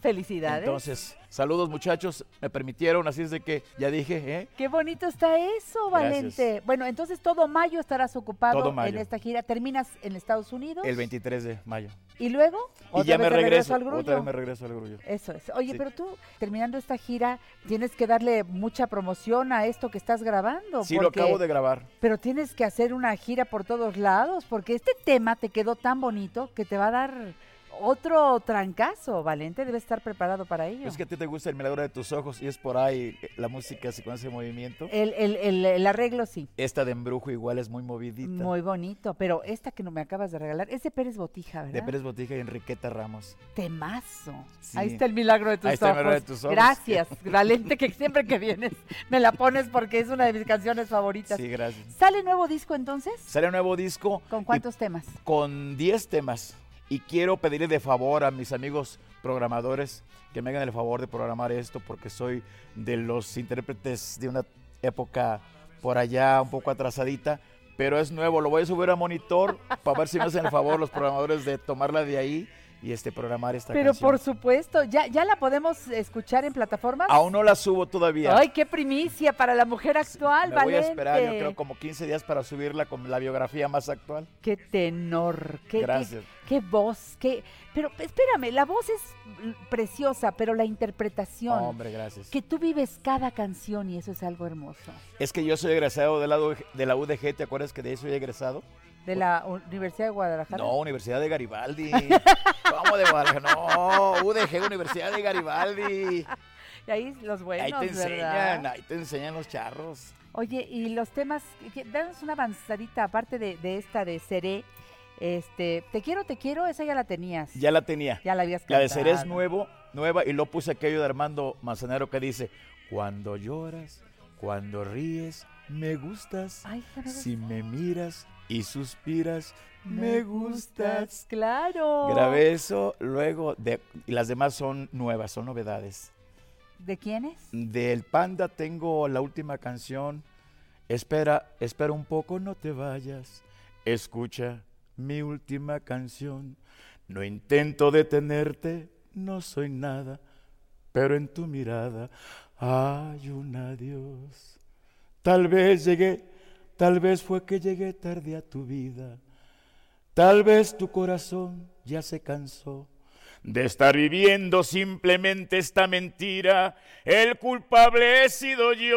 felicidades. Entonces, saludos muchachos, me permitieron, así es de que ya dije, ¿eh? Qué bonito está eso, Gracias. Valente. Bueno, entonces todo mayo estarás ocupado mayo. en esta gira. ¿Terminas en Estados Unidos? el 23 de mayo. ¿Y luego? Y ¿Otra ya me regreso, al grullo? otra vez me regreso al grullo. Eso es. Oye, Sí. pero tú, terminando esta gira, tienes que darle mucha promoción a esto que estás grabando. Sí, lo acabo de grabar. Pero tienes que hacer una gira por todos lados, porque este tema te quedó tan bonito que te va a dar otro trancazo, Valente. Debe estar preparado para ello. Es que a ti te gusta el milagro de tus ojos y es por ahí la música así con ese movimiento. el, el- el- el arreglo sí. Esta de embrujo igual es muy movidita. Muy bonito, pero esta que no me acabas de regalar es de Pérez Botija, ¿verdad? De Pérez Botija y Enriqueta Ramos. Temazo. Sí. Ahí está el milagro de tus Ahí está el ojos. milagro de tus ojos. Gracias, Valente, que siempre que vienes me la pones porque es una de mis canciones favoritas. Sí, gracias. ¿Sale nuevo disco entonces? Sale nuevo disco. ¿Con cuántos temas? Con 10 temas. Y quiero pedirle de favor a mis amigos programadores que me hagan el favor de programar esto porque soy de los intérpretes de una época por allá un poco atrasadita. Pero es nuevo, lo voy a subir a monitor para ver si me hacen el favor los programadores de tomarla de ahí y este programar esta Pero canción. por supuesto, ¿ya, ¿ya la podemos escuchar en plataformas? Aún no la subo todavía. Ay, qué primicia para la mujer actual, Me voy a esperar, yo creo, como 15 días para subirla con la biografía más actual. Qué tenor, qué, Gracias. qué voz, qué... Pero espérame, la voz es preciosa, pero la interpretación... Hombre, gracias. Que tú vives cada canción y eso es algo hermoso. Es que yo soy egresado de la, UDG de la UDG, ¿te acuerdas que de ahí soy egresado? De la Universidad de Guadalajara. No, Universidad de Garibaldi. ¿Cómo de Guadalajara? No, UDG, Universidad de Garibaldi. Y ahí los buenos, ahí te ¿verdad? enseñan, ahí te enseñan los charros. Oye, y los temas, danos una avanzadita, aparte de, de esta de Seré, este, Te quiero, te quiero, esa ya la tenías. Ya la tenía. Ya la habías La de cantado. Seré es nuevo, nueva y lo puse aquello de Armando Manzanero que dice, cuando lloras, cuando ríes, me gustas. Ay, si me miras y suspiras, me gustas. Claro. Grabé eso, luego de, y las demás son nuevas, son novedades. ¿De quiénes? Del Panda tengo la última canción. Espera, espera un poco, no te vayas. Escucha mi última canción. No intento detenerte, no soy nada, pero en tu mirada hay un adiós. Tal vez llegué, tal vez fue que llegué tarde a tu vida. Tal vez tu corazón ya se cansó de estar viviendo simplemente esta mentira. El culpable he sido yo.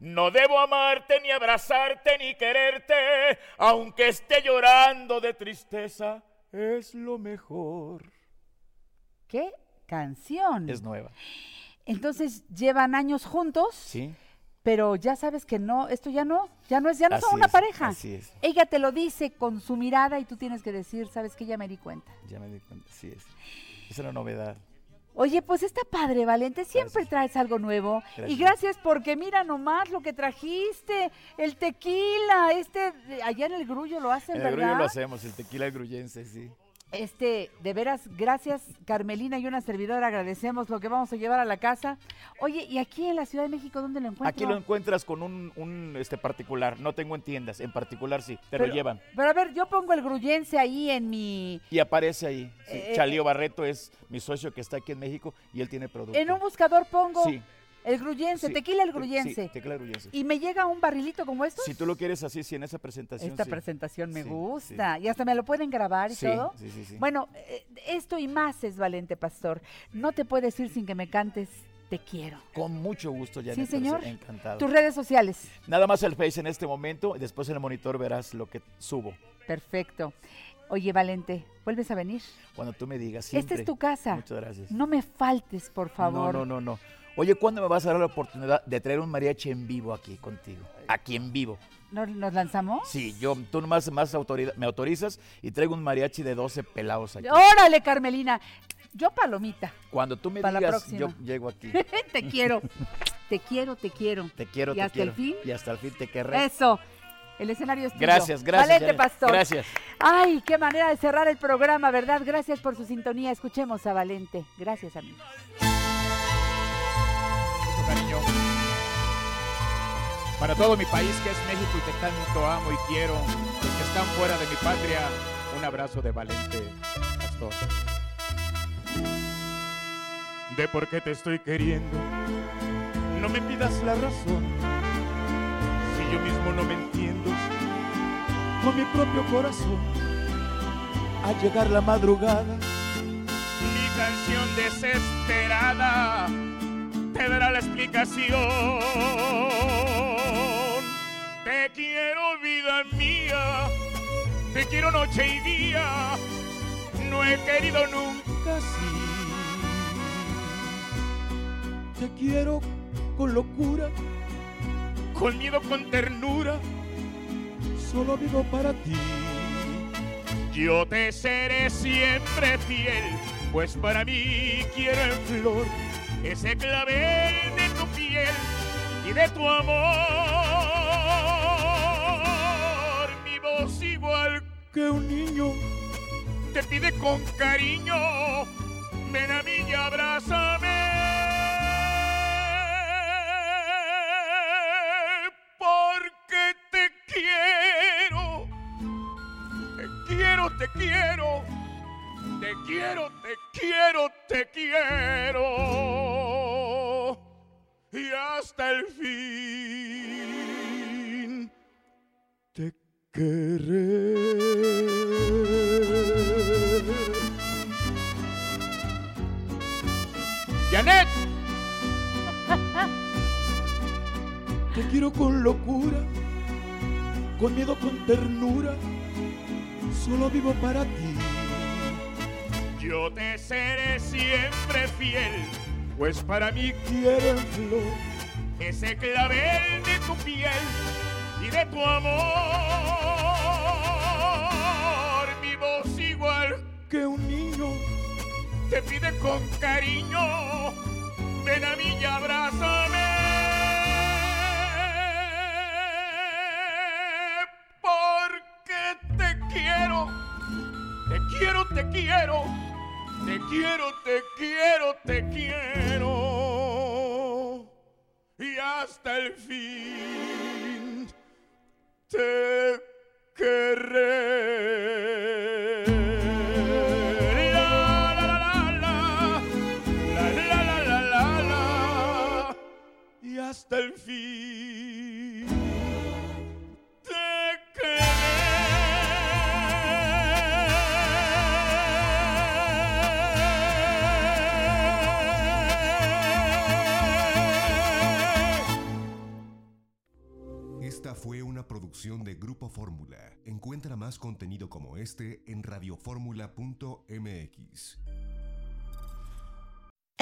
No debo amarte, ni abrazarte, ni quererte, aunque esté llorando de tristeza. Es lo mejor. ¿Qué canción? Es nueva. Entonces, ¿llevan años juntos? Sí. Pero ya sabes que no, esto ya no, ya no es, ya no son Así una es, pareja. así es. Ella te lo dice con su mirada y tú tienes que decir, sabes que ya me di cuenta. Ya me di cuenta, sí es. Es una novedad. Oye, pues está padre, Valente, siempre traes algo nuevo. Y Gracias. gracias porque mira nomás lo que trajiste, el tequila, este, allá en el grullo lo hacen, En el ¿verdad? grullo lo hacemos, el tequila gruyense, sí. Este, de veras, gracias Carmelina y una servidora, agradecemos lo que vamos a llevar a la casa. Oye, ¿y aquí en la Ciudad de México dónde lo encuentro? Aquí lo encuentras con un, un, este particular, no tengo en tiendas, en particular sí, te Pero- lo llevan. Pero a ver, yo pongo el grullense ahí en mi... Y aparece ahí. sí. Eh, Chalío Barreto es mi socio que está aquí en México y él tiene producto. En un buscador pongo Sí. El grullense, Sí, tequila el. Sí, tequila gruyense. ¿Y me llega un barrilito como estos? Si tú lo quieres así, sí, en esa presentación. Esta sí. presentación me gusta. Y hasta me lo pueden grabar y Sí, todo. sí, sí, sí. Bueno, eh, esto y más es Valente Pastor. No te puedes ir sin que me cantes Te quiero. Con mucho gusto, Janet. Sí, señor. Encantado. Tus redes sociales. Nada más el Face en este momento y después en el monitor verás lo que subo. Perfecto. Oye, Valente, ¿vuelves a venir? Cuando tú me digas. Esta Siempre. es tu casa. Muchas gracias. No me faltes, por favor. No, no, no, no. Oye, ¿cuándo me vas a dar la oportunidad de traer un mariachi en vivo aquí contigo? Aquí en vivo. ¿Nos, nos lanzamos? Sí, yo, tú nomás más autoridad, me autorizas y traigo un mariachi de 12 pelados aquí. Órale, Carmelina. Yo palomita. Cuando tú me Para digas, yo llego aquí. te quiero. Te quiero, te quiero. Te quiero, ¿Y te hasta quiero. el fin? Y hasta el fin te querré. Eso. El escenario es tuyo. Gracias, gracias, Valente. Pastor. Gracias. Ay, qué manera de cerrar el programa, ¿verdad? Gracias por su sintonía. Escuchemos a Valente. Gracias, amigos. Cariño. Para todo mi país que es México y que tanto amo y quiero, los que están fuera de mi patria, un abrazo de Valente Pastor. De por qué te estoy queriendo, no me pidas la razón, si yo mismo no me entiendo, con mi propio corazón. Al llegar la madrugada, mi canción desesperada te dará la explicación. Te quiero, vida mía, te quiero noche y día, no he querido nunca así. Te quiero con locura, con miedo, con ternura, solo vivo para ti. Yo te seré siempre fiel, pues para mí quiero en flor ese clavel de tu piel y de tu amor. Mi voz igual que un niño te pide con cariño, ven a mí y abrázame. Porque te quiero, te quiero, te quiero, te quiero, te quiero, te quiero. Hasta el fin te querré. Janet. Te quiero con locura, con miedo, con ternura, solo vivo para ti. Yo te seré siempre fiel, pues para mí quiero en flor ese clavel de tu piel y de tu amor. Mi voz igual que un niño. Te pide con cariño, ven a mí y abrázame. Porque te quiero, te quiero, te quiero, te quiero, te quiero, te quiero. Y hasta el fin te querré. La, la, la, y hasta el fin.